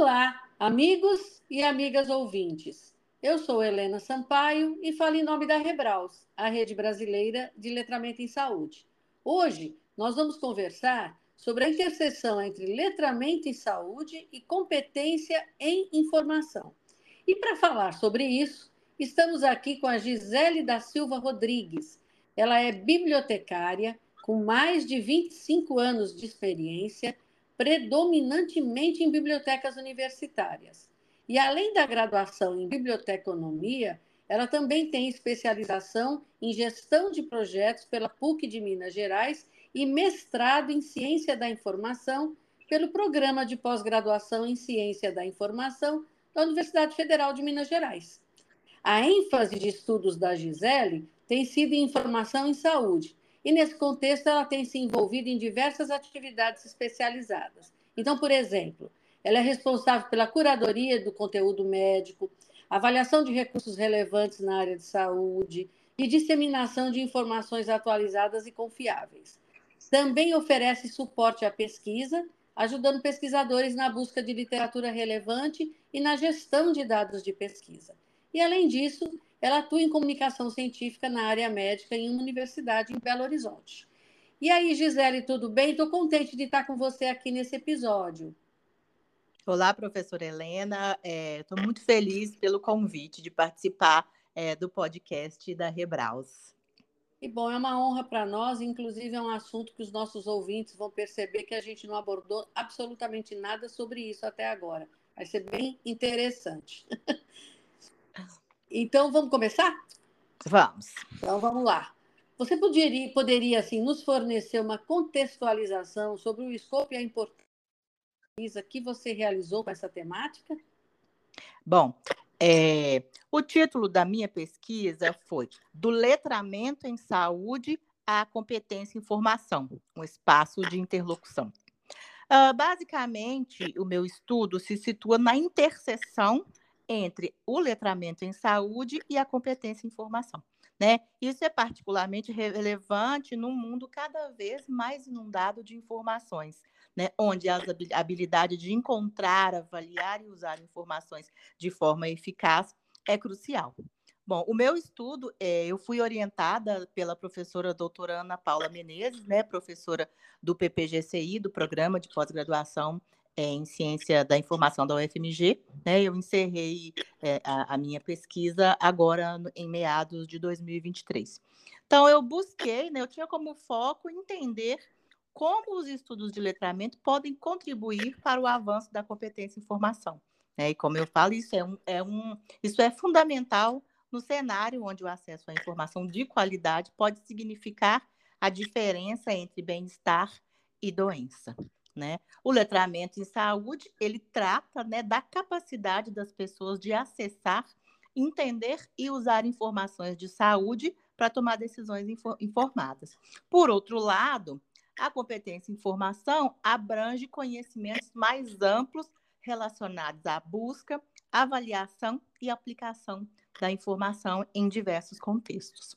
Olá, amigos e amigas ouvintes. Eu sou Helena Sampaio e falo em nome da Rebraus, a rede brasileira de letramento em saúde. Hoje nós vamos conversar sobre a interseção entre letramento em saúde e competência em informação. E para falar sobre isso, estamos aqui com a Gisele da Silva Rodrigues. Ela é bibliotecária com mais de 25 anos de experiência predominantemente em bibliotecas universitárias. E além da graduação em biblioteconomia, ela também tem especialização em gestão de projetos pela PUC de Minas Gerais e mestrado em ciência da informação pelo programa de pós-graduação em ciência da informação da Universidade Federal de Minas Gerais. A ênfase de estudos da Gisele tem sido em informação em saúde, e nesse contexto ela tem se envolvido em diversas atividades especializadas. Então, por exemplo, ela é responsável pela curadoria do conteúdo médico, avaliação de recursos relevantes na área de saúde e disseminação de informações atualizadas e confiáveis. Também oferece suporte à pesquisa, ajudando pesquisadores na busca de literatura relevante e na gestão de dados de pesquisa. E, além disso, ela atua em comunicação científica na área médica em uma universidade em Belo Horizonte. E aí, Gisele, tudo bem? Estou contente de estar com você aqui nesse episódio. Olá, professora Helena. Estou é, muito feliz pelo convite de participar é, do podcast da Rebraus. E bom, é uma honra para nós, inclusive é um assunto que os nossos ouvintes vão perceber que a gente não abordou absolutamente nada sobre isso até agora. Vai ser bem interessante. Então, vamos começar? Vamos. Então, vamos lá. Você poderia, poderia assim, nos fornecer uma contextualização sobre o escopo e a importância que você realizou com essa temática? Bom, é, o título da minha pesquisa foi Do letramento em saúde à competência em informação, um espaço de interlocução. Uh, basicamente, o meu estudo se situa na interseção entre o letramento em saúde e a competência em informação. Né? Isso é particularmente relevante num mundo cada vez mais inundado de informações, né? onde a habilidade de encontrar, avaliar e usar informações de forma eficaz é crucial. Bom, o meu estudo, é, eu fui orientada pela professora doutora Ana Paula Menezes, né, professora do PPGCI, do Programa de Pós-Graduação em Ciência da Informação da UFMG. Né? Eu encerrei é, a, a, minha pesquisa agora em meados de 2023. Então, eu busquei, né, eu tinha como foco entender como os estudos de letramento podem contribuir para o avanço da competência em informação. Né? E como eu falo, isso é, um, é um, isso é fundamental no cenário onde o acesso à informação de qualidade pode significar a diferença entre bem-estar e doença. Né? O letramento em saúde, ele trata né, da capacidade das pessoas de acessar, entender e usar informações de saúde para tomar decisões informadas. Por outro lado, a competência em informação abrange conhecimentos mais amplos relacionados à busca, avaliação e aplicação da informação em diversos contextos.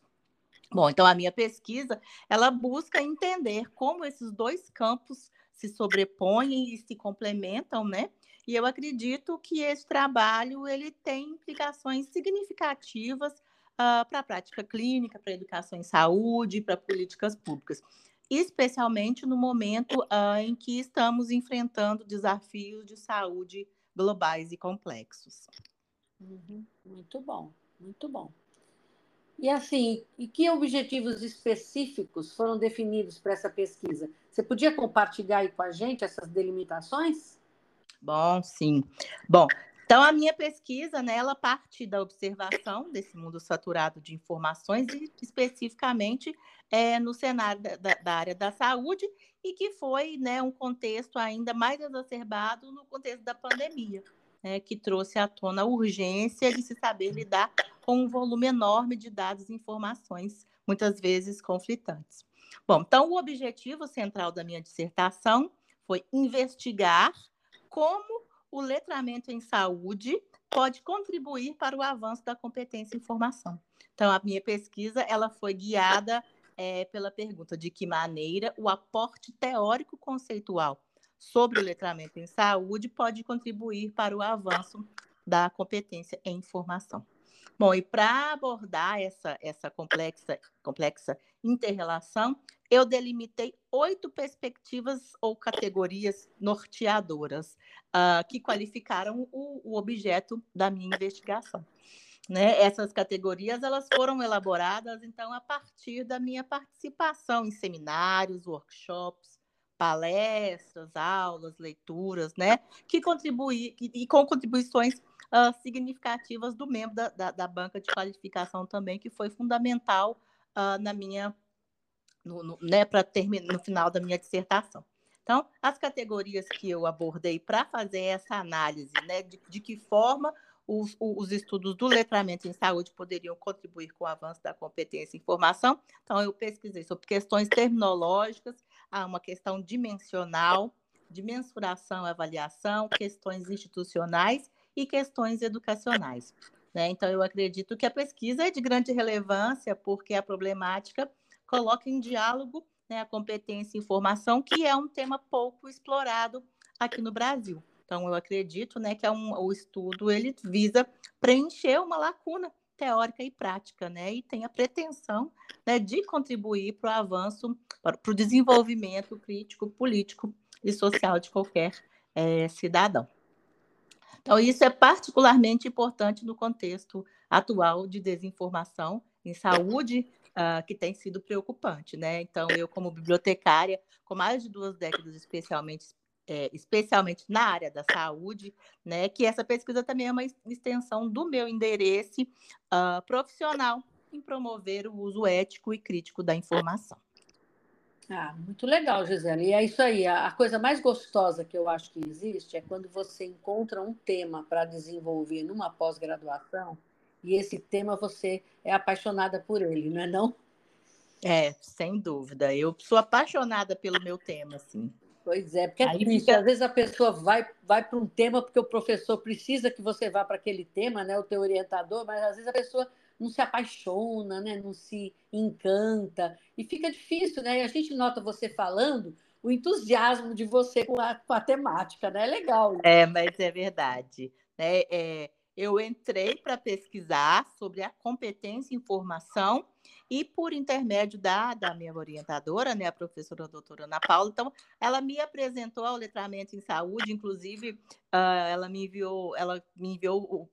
Bom, então a minha pesquisa, ela busca entender como esses dois campos se sobrepõem e se complementam, né? E eu acredito que esse trabalho ele tem implicações significativas uh, para a prática clínica, para a educação em saúde, para políticas públicas, especialmente no momento uh, em que estamos enfrentando desafios de saúde globais e complexos. Uhum. Muito bom, muito bom. E assim, e que objetivos específicos foram definidos para essa pesquisa? Você podia compartilhar aí com a gente essas delimitações? Bom, sim. Bom, então a minha pesquisa, né, ela parte da observação desse mundo saturado de informações e especificamente é, no cenário da, da, área da saúde e que foi, né, um contexto ainda mais exacerbado no contexto da pandemia né, que trouxe à tona a urgência de se saber lidar com um volume enorme de dados e informações, muitas vezes conflitantes. Bom, então o objetivo central da minha dissertação foi investigar como o letramento em saúde pode contribuir para o avanço da competência em informação. Então, a minha pesquisa ela foi guiada é, pela pergunta de que maneira o aporte teórico conceitual sobre o letramento em saúde pode contribuir para o avanço da competência em informação. Bom, e para abordar essa, essa complexa, complexa interrelação, eu delimitei oito perspectivas ou categorias norteadoras uh, que qualificaram o, o, objeto da minha investigação. Né? Essas categorias elas foram elaboradas então a partir da minha participação em seminários, workshops, palestras, aulas, leituras, né? Que contribui e com contribuições uh, significativas do membro da, da, da, banca de qualificação também, que foi fundamental uh, na minha, no, no, né, para terminar no final da minha dissertação. Então, as categorias que eu abordei para fazer essa análise, né, de, de que forma os, os, estudos do letramento em saúde poderiam contribuir com o avanço da competência em informação. Então, eu pesquisei sobre questões terminológicas, há uma questão dimensional, de mensuração e avaliação, questões institucionais e questões educacionais. Né? Então, eu acredito que a pesquisa é de grande relevância, porque a problemática coloca em diálogo né, a competência e informação, que é um tema pouco explorado aqui no Brasil. Então, eu acredito né, que é um, o estudo ele visa preencher uma lacuna teórica e prática, né, e tem a pretensão né, de contribuir para o avanço, para, para o desenvolvimento crítico, político e social de qualquer é, cidadão. Então, isso é particularmente importante no contexto atual de desinformação em saúde, uh, que tem sido preocupante. Né? Então, eu, como bibliotecária, com mais de duas décadas, especialmente, é, especialmente na área da saúde, né, que essa pesquisa também é uma extensão do meu endereço uh, profissional em promover o uso ético e crítico da informação. Ah, muito legal, Gisele. E é isso aí. A, coisa mais gostosa que eu acho que existe é quando você encontra um tema para desenvolver numa pós-graduação e esse tema você é apaixonada por ele, não é não? É, sem dúvida. Eu sou apaixonada pelo meu tema, sim. Pois é, porque é triste. Fica... Às vezes a pessoa vai, vai para um tema porque o professor precisa que você vá para aquele tema, né? O teu orientador, mas às vezes a pessoa não se apaixona, né? não se encanta, e fica difícil, né? E a gente nota você falando o entusiasmo de você com a, com a temática, né? É legal. É, mas é verdade. Né? É, eu entrei para pesquisar sobre a competência em formação e por intermédio da, da minha orientadora, né, a professora doutora Ana Paula, então ela me apresentou ao letramento em saúde, inclusive uh, ela me enviou, ela me enviou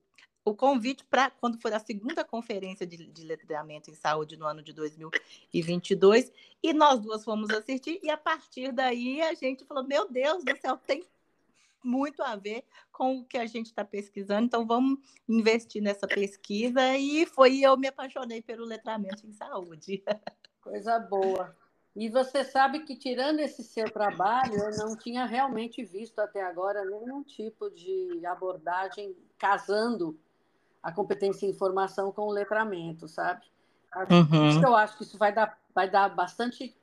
o convite para quando for a segunda conferência de, de letramento em saúde no ano de 2022, e nós duas fomos assistir, e a partir daí a gente falou: Meu Deus do céu, tem muito a ver com o que a gente está pesquisando, então vamos investir nessa pesquisa. E foi eu me apaixonei pelo letramento em saúde. Coisa boa. E você sabe que, tirando esse seu trabalho, eu não tinha realmente visto até agora nenhum tipo de abordagem casando a competência em informação com o letramento, sabe? Uhum. Eu acho que isso vai dar, vai dar bastante,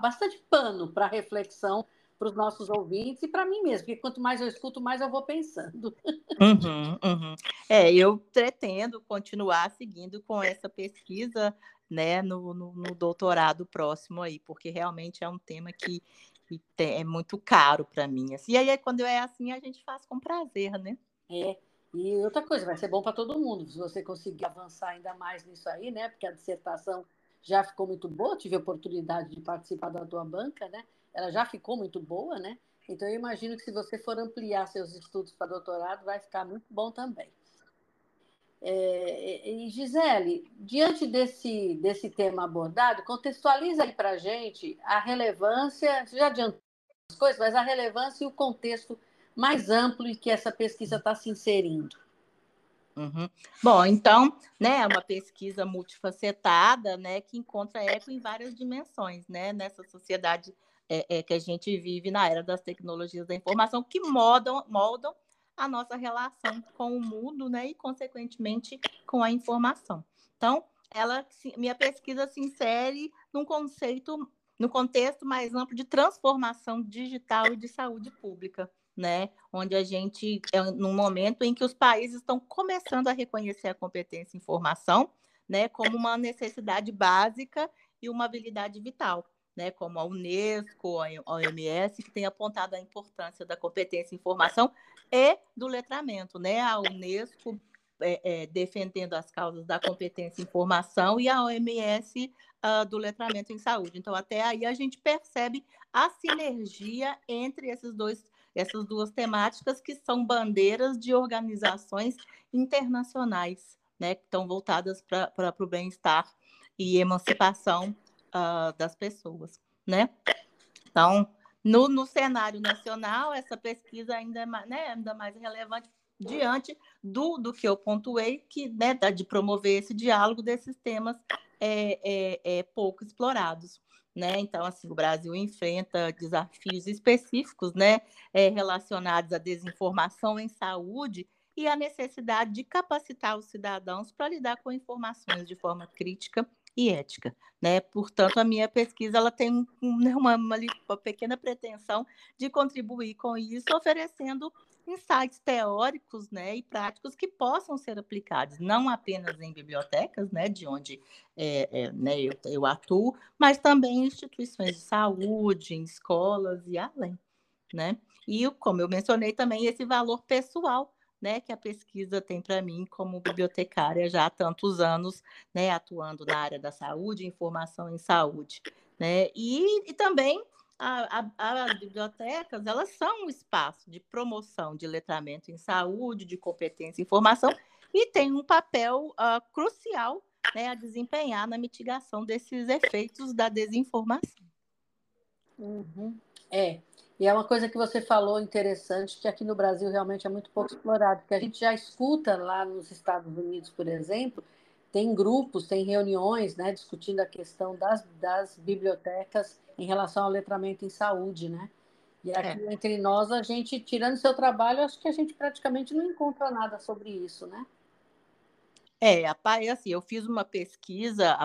bastante pano para reflexão para os nossos ouvintes e para mim mesmo, porque quanto mais eu escuto, mais eu vou pensando. Uhum, uhum. É, eu pretendo continuar seguindo com essa pesquisa né, no, no, no doutorado próximo aí, porque realmente é um tema que, que tem, é muito caro para mim. Assim, e aí, quando é assim, a gente faz com prazer, né? É. E outra coisa, vai ser bom para todo mundo, se você conseguir avançar ainda mais nisso aí, né? Porque a dissertação já ficou muito boa, tive a oportunidade de participar da tua banca, né? Ela já ficou muito boa, né? Então eu imagino que se você for ampliar seus estudos para doutorado, vai ficar muito bom também. É, e Gisele, diante desse, desse tema abordado, contextualiza aí para a gente a relevância, você já adiantou as coisas, mas a relevância e o contexto mais amplo em que essa pesquisa está se inserindo? Uhum. Bom, então, né, é uma pesquisa multifacetada, né, que encontra eco em várias dimensões, né, nessa sociedade é, é, que a gente vive na era das tecnologias da informação, que moldam, moldam a nossa relação com o mundo, né, e consequentemente com a informação. Então, ela, minha pesquisa se insere num conceito, no contexto mais amplo de transformação digital e de saúde pública né? Onde a gente é num momento em que os países estão começando a reconhecer a competência em informação, né, como uma necessidade básica e uma habilidade vital, né, como a Unesco, a OMS, que tem apontado a importância da competência em informação e do letramento. Né? A Unesco é, é, defendendo as causas da competência em informação e a OMS uh, ah, do letramento em saúde. Então, até aí a gente percebe a sinergia entre esses dois, essas duas temáticas que são bandeiras de organizações internacionais, né, que estão voltadas para o bem-estar e emancipação uh, das pessoas, né? Então, no, no cenário nacional, essa pesquisa ainda é mais, né, ainda mais relevante diante do, do que eu pontuei, que né, de promover esse diálogo desses temas é, é, é, pouco explorados. Né? Então, assim, o Brasil enfrenta desafios específicos né, é, relacionados à desinformação em saúde e a necessidade de capacitar os cidadãos para lidar com informações de forma crítica e ética. Né? Portanto, a minha pesquisa ela tem né, uma, uma, uma pequena pretensão de contribuir com isso, oferecendo insights teóricos né, e práticos que possam ser aplicados, não apenas em bibliotecas, né, de onde é, é, né, eu, eu atuo, mas também em instituições de saúde, em escolas e além. Né? E, como eu mencionei também, esse valor pessoal né, que a pesquisa tem para mim como bibliotecária já há tantos anos, né, atuando na área da saúde, informação em saúde, né, e, e também as bibliotecas elas são um espaço de promoção de letramento em saúde, de competência em informação e tem um papel uh, crucial né, a desempenhar na mitigação desses efeitos da desinformação. Uhum. É, e é uma coisa que você falou interessante, que aqui no Brasil realmente é muito pouco explorado, porque a gente já escuta lá nos Estados Unidos, por exemplo, tem grupos, tem reuniões né, discutindo a questão das, das bibliotecas em relação ao letramento em saúde, né? E é. aqui é. entre nós, a gente, tirando seu trabalho, acho que a gente praticamente não encontra nada sobre isso, né? É, assim, eu fiz uma pesquisa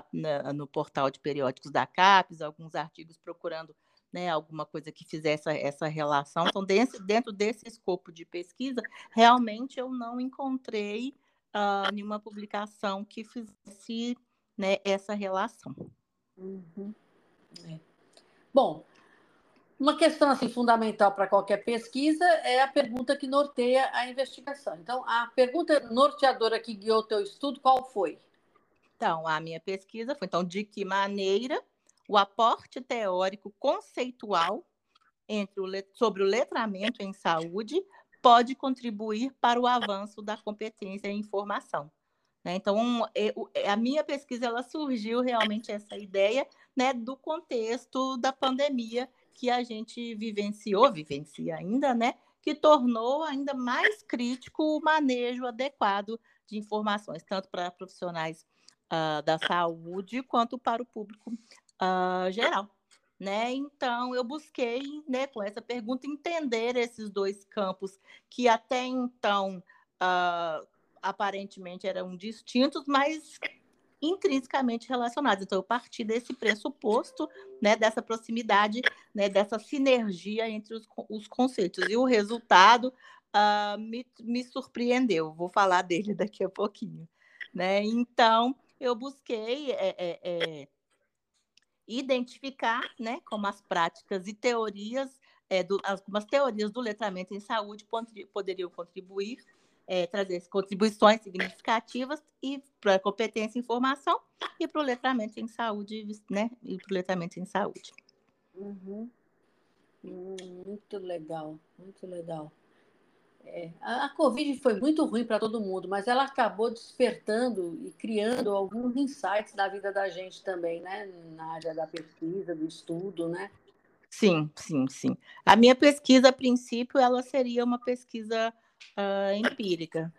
no portal de periódicos da CAPES, alguns artigos procurando né, alguma coisa que fizesse essa relação. Então, dentro, dentro desse escopo de pesquisa, realmente eu não encontrei uh, nenhuma publicação que fizesse né, essa relação. Uhum. É. Bom, uma questão assim fundamental para qualquer pesquisa é a pergunta que norteia a investigação. Então, a pergunta norteadora que guiou o teu estudo, qual foi? Então, a minha pesquisa foi então de que maneira o aporte teórico conceitual entre o, sobre o letramento em saúde pode contribuir para o avanço da competência em informação. Né? Então, a minha pesquisa ela surgiu realmente essa ideia né, do contexto da pandemia que a gente vivenciou, vivencia ainda, né, que tornou ainda mais crítico o manejo adequado de informações, tanto para profissionais uh, da saúde quanto para o público uh, geral. Né? Então, eu busquei, né, com essa pergunta, entender esses dois campos que até então uh, aparentemente eram distintos, mas intrinsecamente relacionados. Então, eu parti desse pressuposto, né, dessa proximidade, né, dessa sinergia entre os, os conceitos. E o resultado uh, me, me surpreendeu. Vou falar dele daqui a pouquinho. Né? Então, eu busquei é, é, é, identificar né, como as práticas e teorias, é, do, teorias do letramento em saúde poderiam contribuir é, trazer contribuições significativas e para a competência em informação e para o letramento em saúde, né? E para o letramento em saúde. Uhum. Hum, muito legal, muito legal. É, a, a Covid foi muito ruim para todo mundo, mas ela acabou despertando e criando alguns insights na vida da gente também, né? Na área da pesquisa, do estudo, né? Sim, sim, sim. A minha pesquisa, a princípio, ela seria uma pesquisa uh, empírica.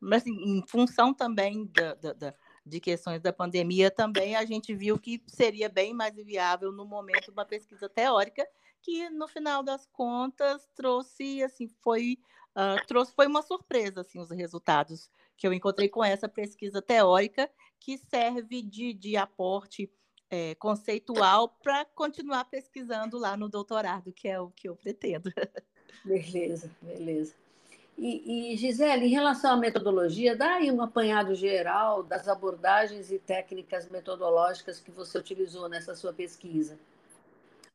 Mas, assim, em função também da, da, da, de questões da pandemia, também a gente viu que seria bem mais viável no momento uma pesquisa teórica, que no final das contas trouxe, assim, foi, uh, trouxe, foi uma surpresa, assim, os resultados que eu encontrei com essa pesquisa teórica, que serve de, de aporte é, conceitual para continuar pesquisando lá no doutorado, que é o que eu pretendo. Beleza, beleza. E, e, Gisele, em relação à metodologia, dá aí um apanhado geral das abordagens e técnicas metodológicas que você utilizou nessa sua pesquisa.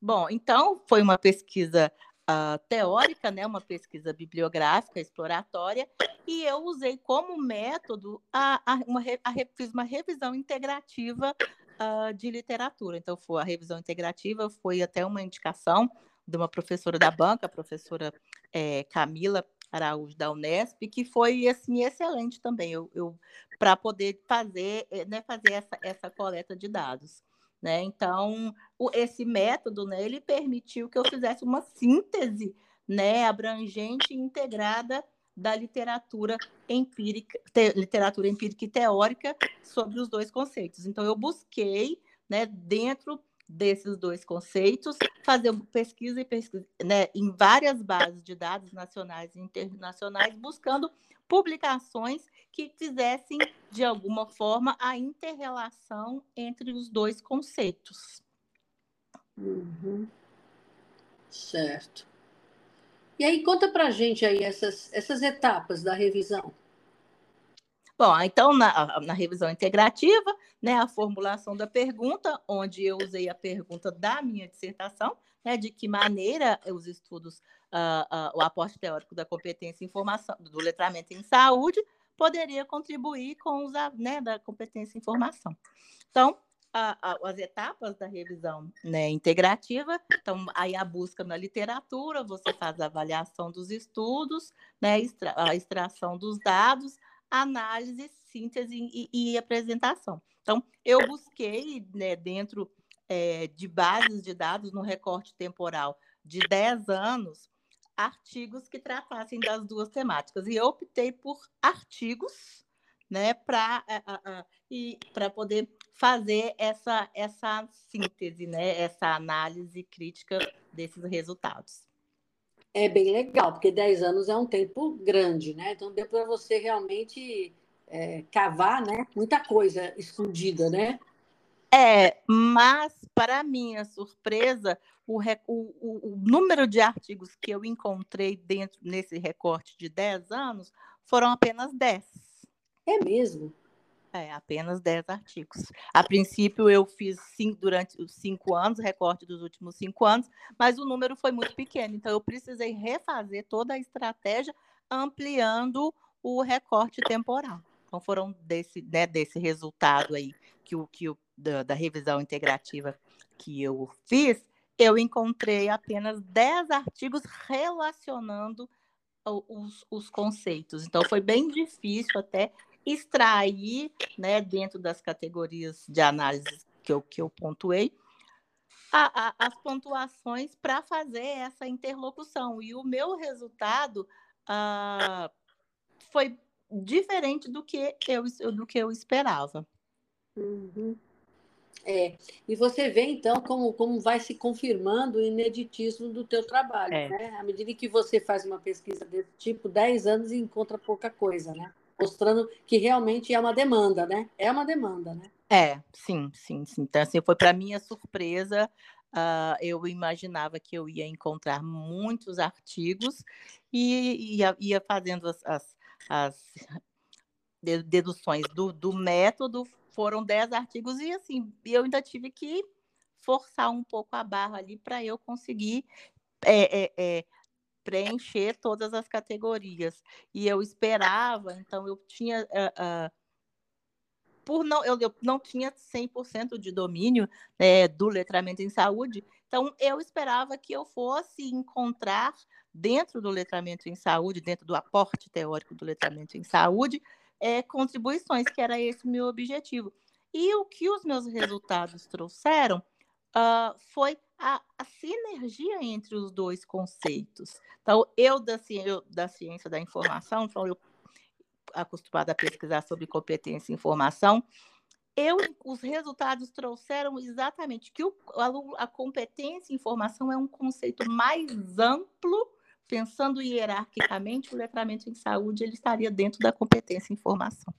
Bom, então foi uma pesquisa uh, teórica, né, uma pesquisa bibliográfica exploratória, e eu usei como método a, a, uma, a, fiz uma revisão integrativa uh, de literatura. Então, foi a revisão integrativa foi até uma indicação de uma professora da banca, a professora é, Camila Araújo da Unesp, que foi assim excelente também, eu, eu para poder fazer, eh, né, fazer essa, essa coleta de dados. Né? Então, o, esse método, né, ele permitiu que eu fizesse uma síntese né, abrangente e integrada da literatura empírica, te, literatura empírica e teórica sobre os dois conceitos. Então, eu busquei, né, dentro desses dois conceitos, fazer pesquisa e pesquisa né, em várias bases de dados nacionais e internacionais, buscando publicações que fizessem, de alguma forma, a interrelação entre os dois conceitos. Uhum. Certo. E aí, conta para a gente aí essas, essas etapas da revisão. Bom, então, na, na revisão integrativa, né, a formulação da pergunta, onde eu usei a pergunta da minha dissertação, né, de que maneira os estudos, uh, uh, o aporte teórico da competência em informação, do letramento em saúde, poderia contribuir com os né, da competência em informação. Então, a, a, as etapas da revisão né, integrativa, então aí a busca na literatura, você faz a avaliação dos estudos, né, extra, a extração dos dados, análise, síntese e, e apresentação. Então, eu busquei né, dentro é, de bases de dados no recorte temporal de 10 anos, artigos que tratassem das duas temáticas. E eu optei por artigos né, para e para poder fazer essa, essa síntese, né, essa análise crítica desses resultados. É bem legal, porque 10 anos é um tempo grande, né? Então deu para você realmente é, cavar né, muita coisa escondida, né? É, mas, para minha surpresa, o, o, o, número de artigos que eu encontrei dentro nesse recorte de 10 anos foram apenas 10. É mesmo? É, apenas 10 artigos. A princípio, eu fiz cinco, durante os cinco anos, recorte dos últimos cinco anos, mas o número foi muito pequeno, então eu precisei refazer toda a estratégia, ampliando o recorte temporal. Então, foram desse, né, desse resultado aí que o, que o da, da revisão integrativa que eu fiz, eu encontrei apenas 10 artigos relacionando os, os, conceitos. Então, foi bem difícil até extrair, né, dentro das categorias de análise que eu, que eu pontuei, a, a, as pontuações para fazer essa interlocução. E o meu resultado ah, foi diferente do que eu, do que eu esperava. Uhum. É, e você vê então como, como vai se confirmando o ineditismo do teu trabalho, é. né? À medida que você faz uma pesquisa desse tipo, 10 anos e encontra pouca coisa, né? Mostrando que realmente é uma demanda, né? É uma demanda, né? É, sim, sim, sim. Então, assim, foi para minha surpresa, uh, eu imaginava que eu ia encontrar muitos artigos e ia, ia fazendo as, as, as deduções do, do método, foram 10 artigos e assim, eu ainda tive que forçar um pouco a barra ali para eu conseguir é, é, é, preencher todas as categorias. E eu esperava, então eu tinha. Uh, uh, por não, eu, eu não tinha 100% de domínio né, do letramento em saúde, então eu esperava que eu fosse encontrar dentro do letramento em saúde, dentro do aporte teórico do letramento em saúde, é, contribuições, que era esse o meu objetivo. E o que os meus resultados trouxeram uh, foi a, a, sinergia entre os dois conceitos. Então, eu da, eu da ciência da informação, então eu acostumada a pesquisar sobre competência e informação, eu, os resultados trouxeram exatamente que o, a, competência e informação é um conceito mais amplo pensando hierarquicamente, o letramento em saúde ele estaria dentro da competência em informação.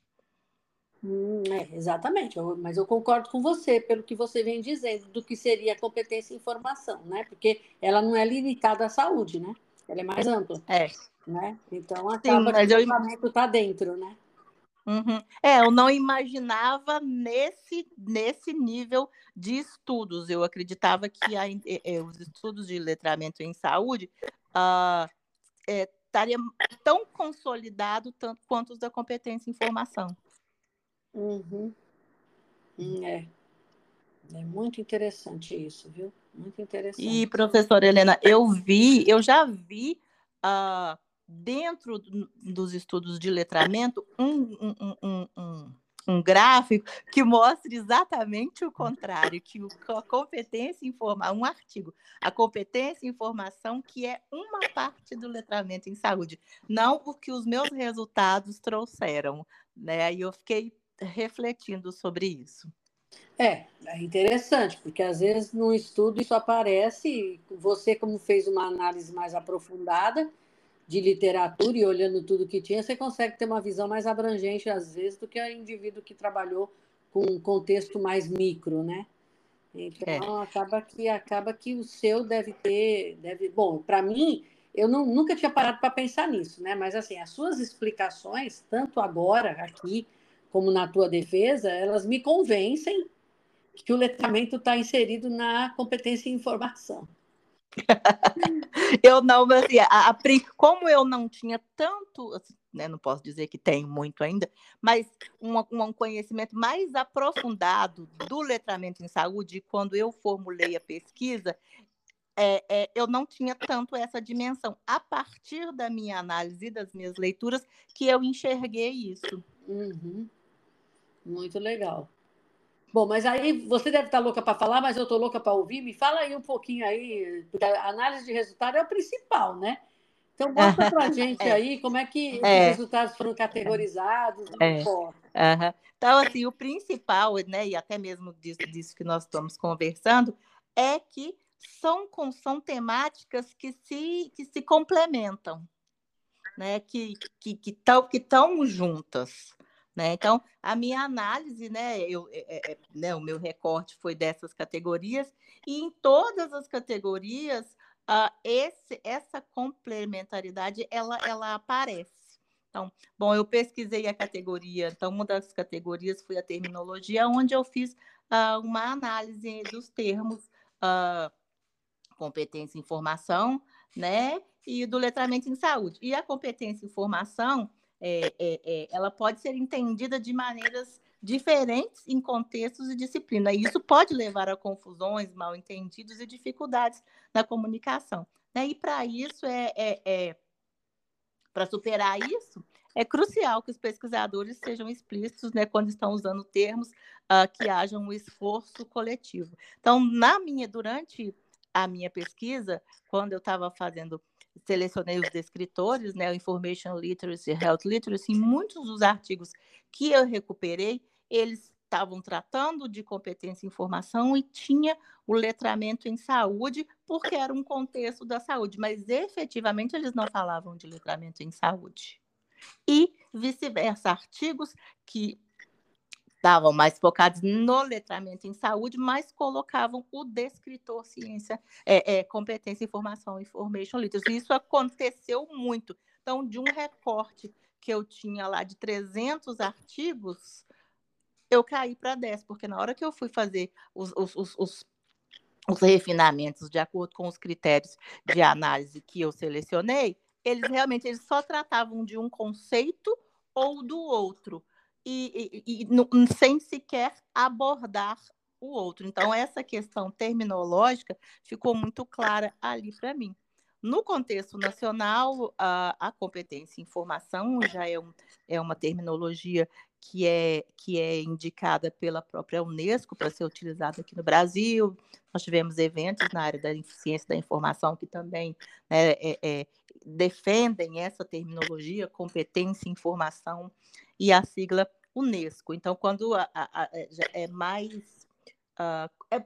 Hum, é, exatamente, eu, mas eu concordo com você, pelo que você vem dizendo, do que seria a competência em informação, né? Porque ela não é limitada à saúde, né? Ela é mais ampla. É. Né? Então acaba Sim, que o eu... está dentro, né? Uhum. É, eu não imaginava nesse, nesse nível de estudos. Eu acreditava que a, é, os estudos de letramento em saúde uh, é, estaria tão consolidado tanto quanto os da competência em informação. Uhum. Hum, é. É muito interessante isso, viu? Muito interessante. E, professora Helena, eu vi, eu já vi uh, dentro dos estudos de letramento um, um, um, um, um gráfico que mostra exatamente o contrário, que a competência em informação, um artigo, a competência em informação que é uma parte do letramento em saúde, não o que os meus resultados trouxeram, né? Aí eu fiquei refletindo sobre isso. É, é interessante, porque às vezes no estudo isso aparece, você como fez uma análise mais aprofundada, de literatura e olhando tudo que tinha, você consegue ter uma visão mais abrangente, às vezes, do que o indivíduo que trabalhou com um contexto mais micro, né? Então, é. acaba, que, acaba que o seu deve ter. Deve... Bom, para mim, eu não, nunca tinha parado para pensar nisso, né? Mas, assim, as suas explicações, tanto agora, aqui, como na tua defesa, elas me convencem que o letramento está inserido na competência em informação. eu não, assim, a, a, como eu não tinha tanto, assim, né, não posso dizer que tenho muito ainda, mas um, um conhecimento mais aprofundado do letramento em saúde, quando eu formulei a pesquisa, é, é, eu não tinha tanto essa dimensão. A partir da minha análise e das minhas leituras, que eu enxerguei isso. Uhum. Muito legal. Bom, mas aí você deve estar louca para falar, mas eu estou louca para ouvir. Me fala aí um pouquinho aí, porque a análise de resultado é o principal, né? Então, mostra para a gente é. aí como é que é. os resultados foram categorizados. É. Uhum. Então, assim, o principal, né, e até mesmo disso, disso que nós estamos conversando, é que são, são temáticas que se, que se complementam, né, que estão que, que que tão juntas. Né? Então, a minha análise, né, eu, é, é, né, o meu recorte foi dessas categorias, e em todas as categorias, uh, esse, essa complementaridade ela, ela aparece. Então, bom, eu pesquisei a categoria, então uma das categorias foi a terminologia, onde eu fiz uh, uma análise dos termos uh, competência em informação, né, e do letramento em saúde. E a competência em informação, é, é, é, ela pode ser entendida de maneiras diferentes em contextos e disciplina. E isso pode levar a confusões, mal entendidos e dificuldades na comunicação. Né? E para isso é, é, é para superar isso, é crucial que os pesquisadores sejam explícitos né, quando estão usando termos uh, que haja um esforço coletivo. Então, na minha, durante a minha pesquisa, quando eu estava fazendo selecionei os descritores, né, Information Literacy, Health Literacy, muitos dos artigos que eu recuperei, eles estavam tratando de competência em informação e tinha o letramento em saúde, porque era um contexto da saúde, mas efetivamente eles não falavam de letramento em saúde. E vice-versa, artigos que estavam mais focados no letramento em saúde, mas colocavam o descritor ciência, é, é, competência, informação, information literacy. Isso aconteceu muito. Então, de um recorte que eu tinha lá de 300 artigos, eu caí para 10, porque na hora que eu fui fazer os, os, os, os, os refinamentos de acordo com os critérios de análise que eu selecionei, eles realmente eles só tratavam de um conceito ou do outro e, e, e sem sequer abordar o outro. Então, essa questão terminológica ficou muito clara ali para mim. No contexto nacional, a, a competência em informação já é, um, é uma terminologia que é, que é indicada pela própria Unesco para ser utilizada aqui no Brasil. Nós tivemos eventos na área da ciência da informação que também né, é, é, defendem essa terminologia, competência informação, e a sigla Unesco. Então, quando a, a, a, é, é mais, uh, é,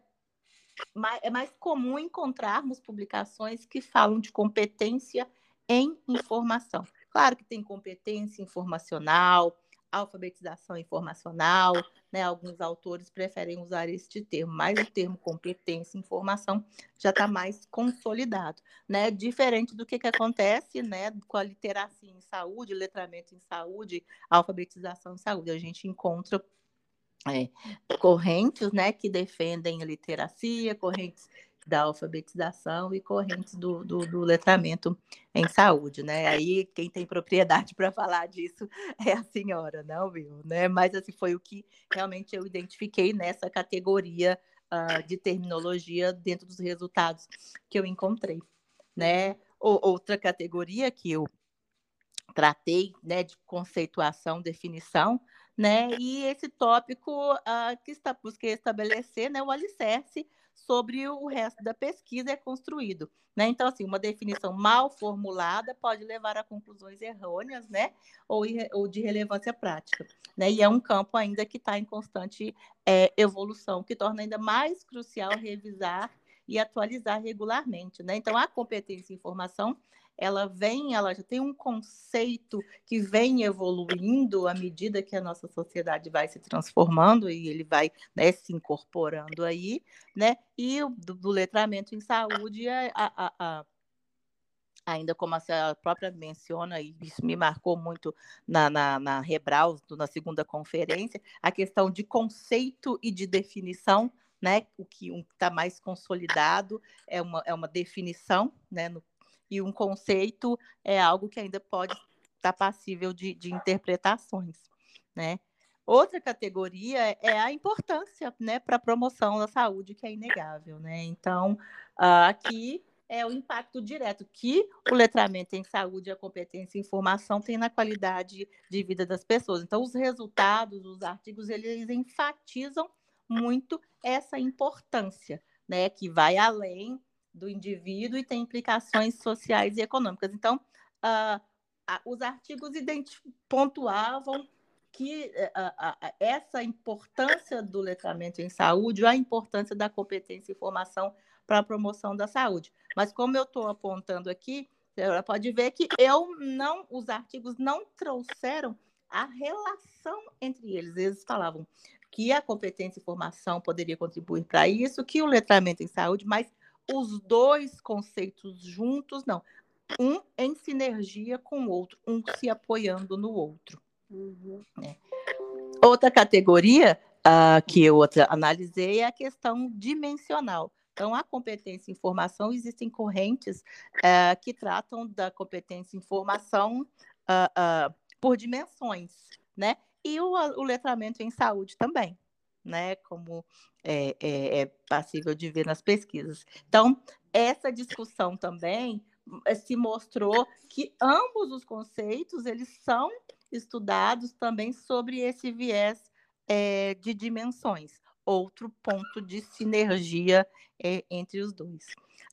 mais, é mais comum encontrarmos publicações que falam de competência em informação. Claro que tem competência informacional, alfabetização informacional, né? Alguns autores preferem usar este termo, mas o termo competência informação já está mais consolidado, né? Diferente do que, que acontece, né, com a literacia em saúde, letramento em saúde, alfabetização em saúde. A gente encontra é, correntes, né, que defendem a literacia, correntes da alfabetização e correntes do, do, do, letramento em saúde, né? Aí quem tem propriedade para falar disso é a senhora, não, viu? Né? Mas assim foi o que realmente eu identifiquei nessa categoria uh, de terminologia dentro dos resultados que eu encontrei, né? outra categoria que eu tratei, né, de conceituação, definição, né? E esse tópico uh, que está busquei estabelecer, né, o alicerce sobre o resto da pesquisa é construído. Né? Então, assim, uma definição mal formulada pode levar a conclusões errôneas, né? Ou, ou de relevância prática. Né? E é um campo ainda que está em constante é, evolução, que torna ainda mais crucial revisar e atualizar regularmente. Né? Então, a competência em informação ela vem, ela já tem um conceito que vem evoluindo à medida que a nossa sociedade vai se transformando e ele vai né, se incorporando aí, né? E do, do letramento em saúde, a, a, a, ainda como a própria menciona, e isso me marcou muito na, na, na na segunda conferência, a questão de conceito e de definição, né? O que está mais consolidado é uma, é uma definição, né? No e um conceito é algo que ainda pode estar passível de, de interpretações, né? Outra categoria é a importância, né, para a promoção da saúde, que é inegável, né? Então, aqui é o impacto direto que o letramento em saúde, a competência e informação tem na qualidade de vida das pessoas. Então, os resultados, os artigos, eles enfatizam muito essa importância, né, que vai além do indivíduo e tem implicações sociais e econômicas. Então, uh, uh, os artigos pontuavam que uh, essa importância do letramento em saúde, a importância da competência e formação para a promoção da saúde. Mas como eu estou apontando aqui, você pode ver que eu não, os artigos não trouxeram a relação entre eles. Eles falavam que a competência e formação poderia contribuir para isso, que o letramento em saúde, mas os dois conceitos juntos, não. Um em sinergia com o outro, um se apoiando no outro. Uhum. É. Outra categoria uh, que eu analisei é a questão dimensional. Então, a competência em informação, existem correntes uh, que tratam da competência em informação uh, por dimensões, né? E o, o letramento em saúde também né? Como é, é, é passível de ver nas pesquisas. Então, essa discussão também eh, se mostrou que ambos os conceitos eles são estudados também sobre esse viés é, de dimensões, outro ponto de sinergia é, entre os dois.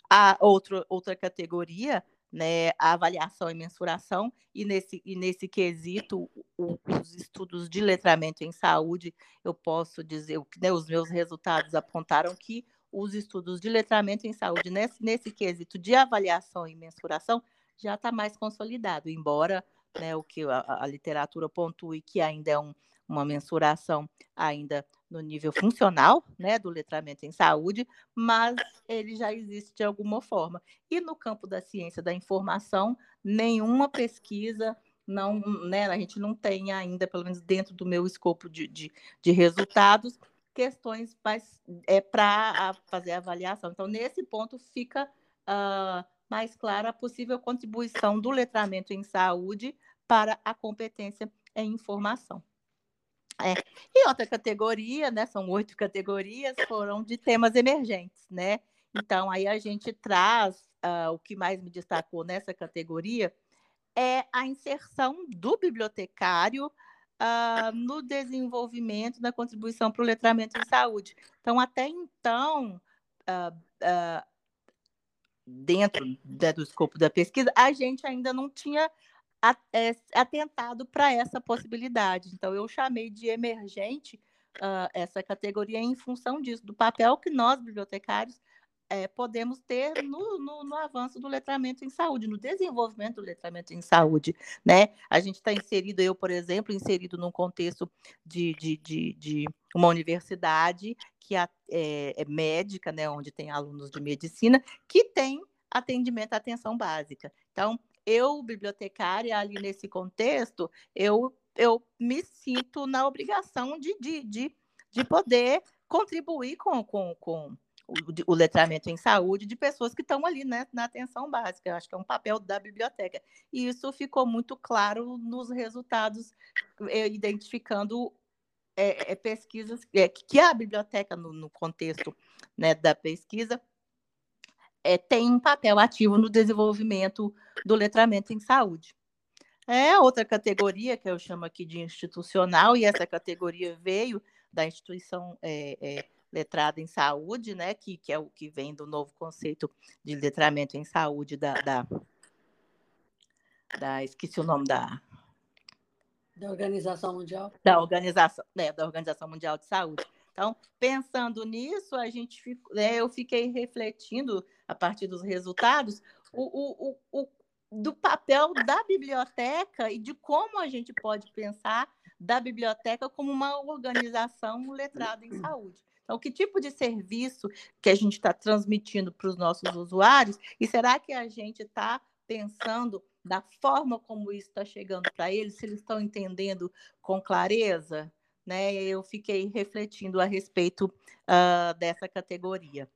A outro, outra categoria né, a avaliação e mensuração, e nesse, e nesse quesito, o, os estudos de letramento em saúde, eu posso dizer, né, os meus resultados apontaram que os estudos de letramento em saúde, nesse, nesse quesito de avaliação e mensuração, já está mais consolidado, embora né, o que a, a literatura pontue que ainda é um, uma mensuração ainda no nível funcional, né, do letramento em saúde, mas ele já existe de alguma forma. E no campo da ciência da informação, nenhuma pesquisa não, né, a gente não tem ainda, pelo menos dentro do meu escopo de, de, de resultados, questões é, para fazer avaliação. Então, nesse ponto, fica uh, mais clara a possível contribuição do letramento em saúde para a competência em informação. É. E outra categoria, né? São oito categorias, foram de temas emergentes, né? Então, aí a gente traz uh, o que mais me destacou nessa categoria é a inserção do bibliotecário uh, no desenvolvimento, na contribuição para o letramento em saúde. Então, até então, uh, dentro né, do escopo da pesquisa, a gente ainda não tinha atentado para essa possibilidade. Então, eu chamei de emergente uh, essa categoria em função disso, do papel que nós, bibliotecários, é, podemos ter no, no, no, avanço do letramento em saúde, no desenvolvimento do letramento em saúde. Né? A gente está inserido, eu, por exemplo, inserido num contexto de, de, de, de uma universidade que é, é, médica, né, onde tem alunos de medicina, que tem atendimento à atenção básica. Então, eu, bibliotecária, ali nesse contexto, eu, eu me sinto na obrigação de, de, de, de poder contribuir com, com, com o, o, letramento em saúde de pessoas que estão ali né, na atenção básica. Eu acho que é um papel da biblioteca. E isso ficou muito claro nos resultados, eh, identificando é, é, pesquisas é, que a biblioteca, no, no contexto né, da pesquisa, é, tem um papel ativo no desenvolvimento do letramento em saúde. É outra categoria que eu chamo aqui de institucional, e essa categoria veio da instituição é, é, letrada em saúde, né, que, que é o que vem do novo conceito de letramento em saúde da, da, da esqueci o nome da da Organização Mundial da organização né, da Organização Mundial de Saúde. Então, pensando nisso, a gente né, eu fiquei refletindo a partir dos resultados o, o, o, do papel da biblioteca e de como a gente pode pensar da biblioteca como uma organização letrada em saúde. Então, que tipo de serviço que a gente está transmitindo para os nossos usuários? E será que a gente está pensando da forma como isso está chegando para eles, se eles estão entendendo com clareza? Né? Eu fiquei refletindo a respeito uh, dessa categoria.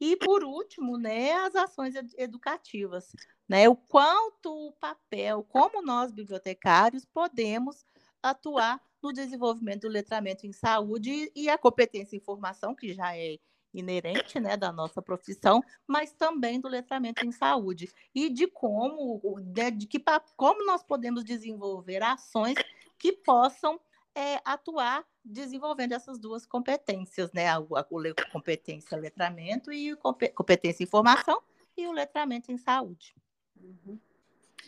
E, por último, né, as ações educativas. Né? O quanto o papel, como nós, bibliotecários, podemos atuar no desenvolvimento do letramento em saúde e a competência em informação, que já é inerente né, da nossa profissão, mas também do letramento em saúde e de como, né, de que, como nós podemos desenvolver ações que possam é, atuar desenvolvendo essas duas competências, né, a, a, a competência letramento e competência em informação e o letramento em saúde. Uhum.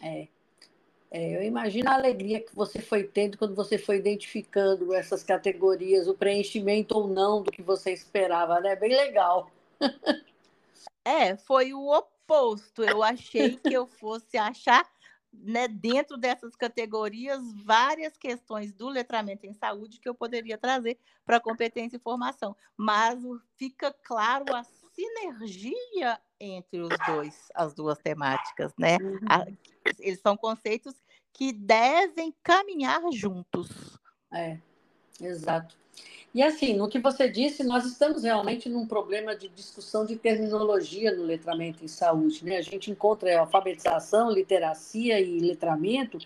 É, é, eu imagino a alegria que você foi tendo quando você foi identificando essas categorias, o preenchimento ou não do que você esperava, né? Bem legal. É, foi o oposto. Eu achei que eu fosse achar, né, dentro dessas categorias, várias questões do letramento em saúde que eu poderia trazer para competência e formação. Mas fica claro a sinergia entre os dois, as duas temáticas, né? Uhum. A, eles são conceitos que devem caminhar juntos. É, exato. E assim, no que você disse, nós estamos realmente num problema de discussão de terminologia no letramento em saúde. Né? A gente encontra alfabetização, literacia e letramento.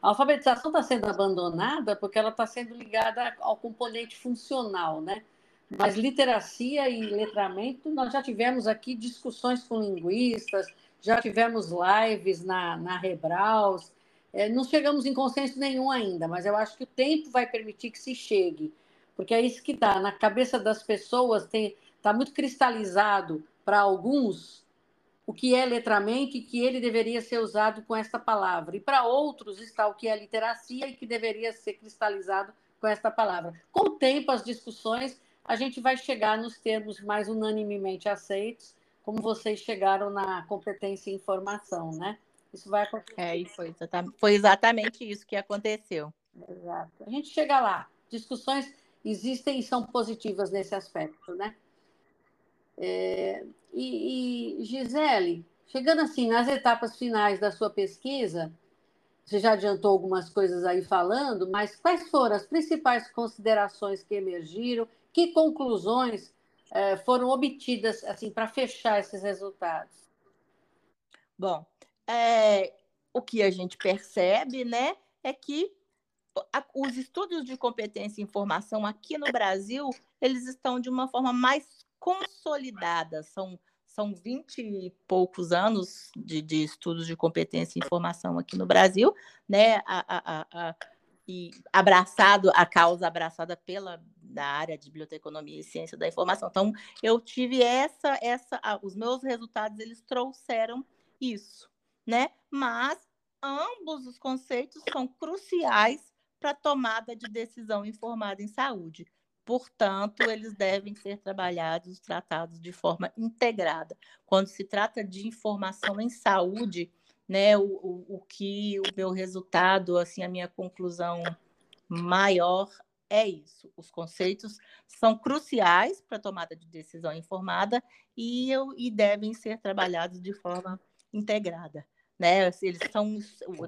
A alfabetização está sendo abandonada porque ela está sendo ligada ao componente funcional, né? Mas literacia e letramento, nós já tivemos aqui discussões com linguistas, já tivemos lives na, na Rebraus, é, não chegamos em consenso nenhum ainda, mas eu acho que o tempo vai permitir que se chegue, porque é isso que dá. Na cabeça das pessoas está muito cristalizado para alguns o que é letramento e que ele deveria ser usado com esta palavra. E para outros está o que é literacia e que deveria ser cristalizado com esta palavra. Com o tempo, as discussões, a gente vai chegar nos termos mais unanimemente aceitos, como vocês chegaram na competência em informação, né? Isso vai acontecer. É, e foi exatamente, foi exatamente isso que aconteceu. Exato. A gente chega lá. Discussões existem e são positivas nesse aspecto, né? É, e, e, Gisele, chegando assim nas etapas finais da sua pesquisa, você já adiantou algumas coisas aí falando, mas quais foram as principais considerações que emergiram? Que conclusões é, foram obtidas assim para fechar esses resultados? Bom, é, o que a gente percebe, né, é que os estudos de competência e informação aqui no Brasil, eles estão de uma forma mais consolidada, são são 20 e poucos anos de, de, estudos de competência e informação aqui no Brasil, né? A, a, a, e abraçado, a causa abraçada pela da área de biblioteconomia e ciência da informação. Então, eu tive essa, essa, os meus resultados, eles trouxeram isso né? Mas ambos os conceitos são cruciais para tomada de decisão informada em saúde. Portanto, eles devem ser trabalhados, tratados de forma integrada. Quando se trata de informação em saúde, né, o, o, o que o meu resultado, assim, a minha conclusão maior é isso. Os conceitos são cruciais para a tomada de decisão informada e, e devem ser trabalhados de forma integrada. Né? Eles são,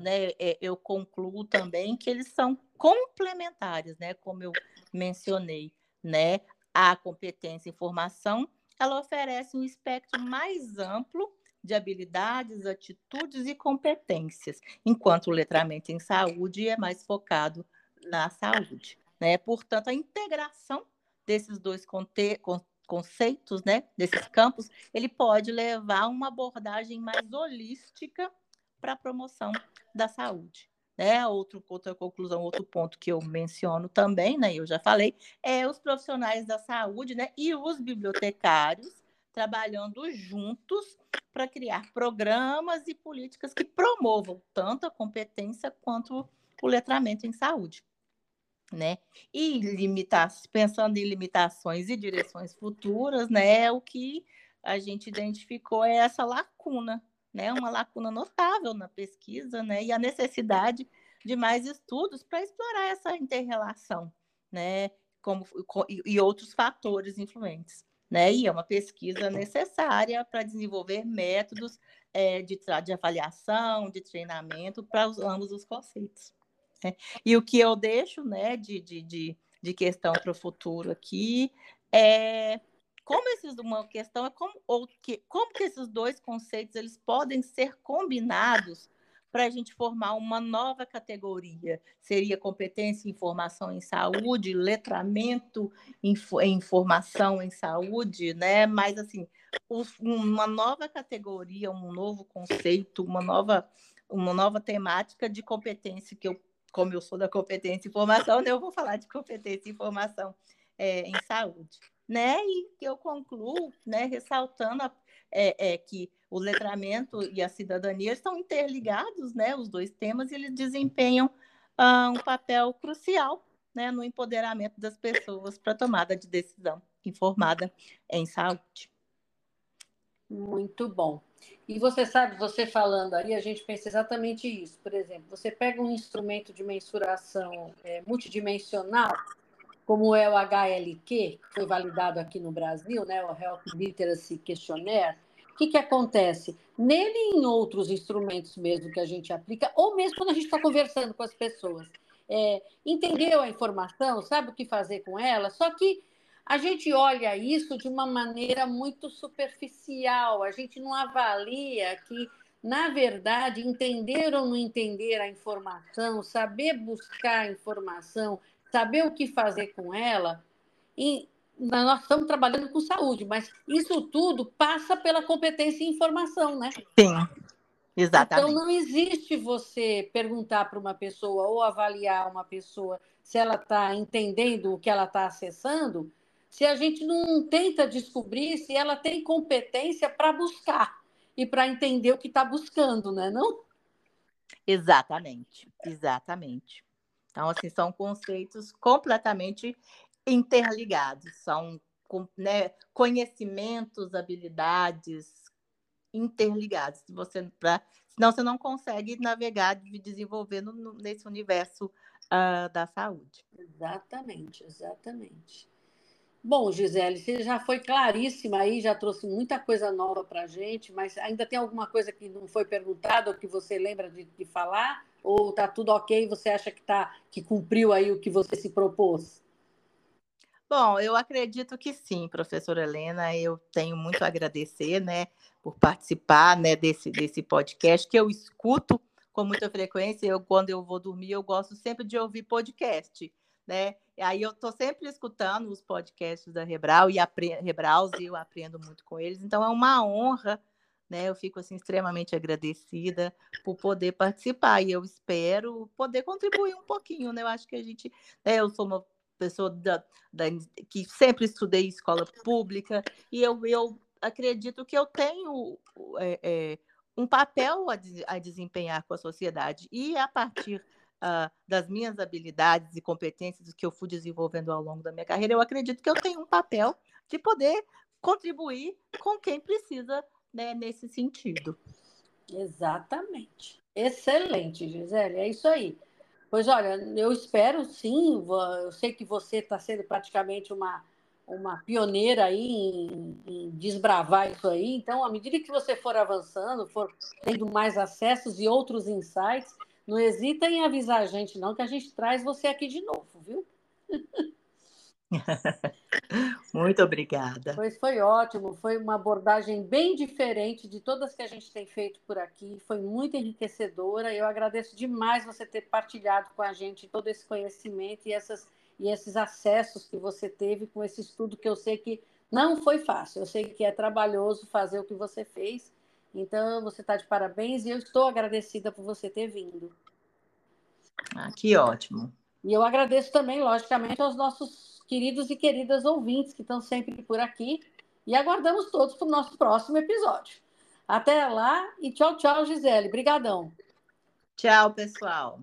né, é, eu concluo também que eles são complementares, né? Como eu mencionei, né? A competência em formação, ela oferece um espectro mais amplo de habilidades, atitudes e competências, enquanto o letramento em saúde é mais focado na saúde. Né? Portanto, a integração desses dois conceitos, né, desses campos, ele pode levar a uma abordagem mais holística para a promoção da saúde. Né? Outro, outra conclusão, outro ponto que eu menciono também, né, eu já falei, é os profissionais da saúde né, e os bibliotecários trabalhando juntos para criar programas e políticas que promovam tanto a competência quanto o letramento em saúde né? E limitar, pensando em limitações e direções futuras, né? O que a gente identificou é essa lacuna, né? Uma lacuna notável na pesquisa, né? E a necessidade de mais estudos para explorar essa interrelação, né? Como, e outros fatores influentes. Né? E é uma pesquisa necessária para desenvolver métodos é, de, de avaliação, de treinamento para ambos os conceitos. Né? E o que eu deixo né, de, de, de, de questão para o futuro aqui é como esses uma questão é como ou que como que esses dois conceitos eles podem ser combinados para a gente formar uma nova categoria? Seria competência em informação em saúde letramento em, em informação em saúde né? Mas assim uma nova categoria um novo conceito uma nova uma nova temática de competência que eu como eu sou da competência em formação, né, eu vou falar de competência em formação é, em saúde. Né? E eu concluo né, ressaltando a, é, é, que o letramento e a cidadania estão interligados, né, os dois temas, e eles desempenham ah, um papel crucial né, no empoderamento das pessoas para tomada de decisão informada em saúde. Muito bom. E você sabe, você falando aí, a gente pensa exatamente isso. Por exemplo, você pega um instrumento de mensuração é, multidimensional, como é o HLQ, que foi validado aqui no Brasil, né, o Health Literacy Questionnaire. O que, que acontece? Nele e em outros instrumentos mesmo que a gente aplica, ou mesmo quando a gente está conversando com as pessoas, é, entendeu a informação, sabe o que fazer com ela, só que a gente olha isso de uma maneira muito superficial, a gente não avalia que, na verdade, entender ou não entender a informação, saber buscar a informação, saber o que fazer com ela, e nós estamos trabalhando com saúde, mas isso tudo passa pela competência em informação, né? Sim, exatamente. Então, não existe você perguntar para uma pessoa ou avaliar uma pessoa se ela está entendendo o que ela está acessando, se a gente não tenta descobrir se ela tem competência para buscar e para entender o que está buscando, né? Não? Exatamente, exatamente. Então, assim, são conceitos completamente interligados, são né, conhecimentos, habilidades interligados. Se você, pra, senão você não consegue navegar e desenvolver no, nesse universo uh, da saúde. Exatamente, exatamente. Bom, Gisele, você já foi claríssima aí, já trouxe muita coisa nova para a gente, mas ainda tem alguma coisa que não foi perguntada ou que você lembra de, de falar? Ou está tudo ok você acha que, tá, que cumpriu aí o que você se propôs? Bom, eu acredito que sim, professora Helena. Eu tenho muito a agradecer, né, por participar, né, desse, desse podcast que eu escuto com muita frequência. Eu, quando eu vou dormir, eu gosto sempre de ouvir podcast né? E aí eu estou sempre escutando os podcasts da Rebral e Rebraus e eu aprendo muito com eles. Então é uma honra, né? Eu fico assim extremamente agradecida por poder participar e eu espero poder contribuir um pouquinho, né? Eu acho que a gente, né, eu sou uma pessoa da, da, que sempre estudei escola pública e eu, eu acredito que eu tenho é, é, um papel a, a desempenhar com a sociedade e a partir uh, das minhas habilidades e competências que eu fui desenvolvendo ao longo da minha carreira, eu acredito que eu tenho um papel de poder contribuir com quem precisa né, nesse sentido. Exatamente. Excelente, Gisele, é isso aí. Pois olha, eu espero sim, eu sei que você está sendo praticamente uma, uma pioneira aí em, em, desbravar isso aí, então, à medida que você for avançando, for tendo mais acessos e outros insights, não hesita em avisar a gente, não, que a gente traz você aqui de novo, viu? Muito obrigada. Pois foi ótimo, foi uma abordagem bem diferente de todas que a gente tem feito por aqui, foi muito enriquecedora. Eu agradeço demais você ter partilhado com a gente todo esse conhecimento e, essas, e esses acessos que você teve com esse estudo que eu sei que não foi fácil, eu sei que é trabalhoso fazer o que você fez. Então, você está de parabéns e eu estou agradecida por você ter vindo. Ah, que ótimo. E eu agradeço também, logicamente, aos nossos queridos e queridas ouvintes que estão sempre por aqui. E aguardamos todos para o nosso próximo episódio. Até lá e tchau, tchau, Gisele. Obrigadão. Tchau, pessoal.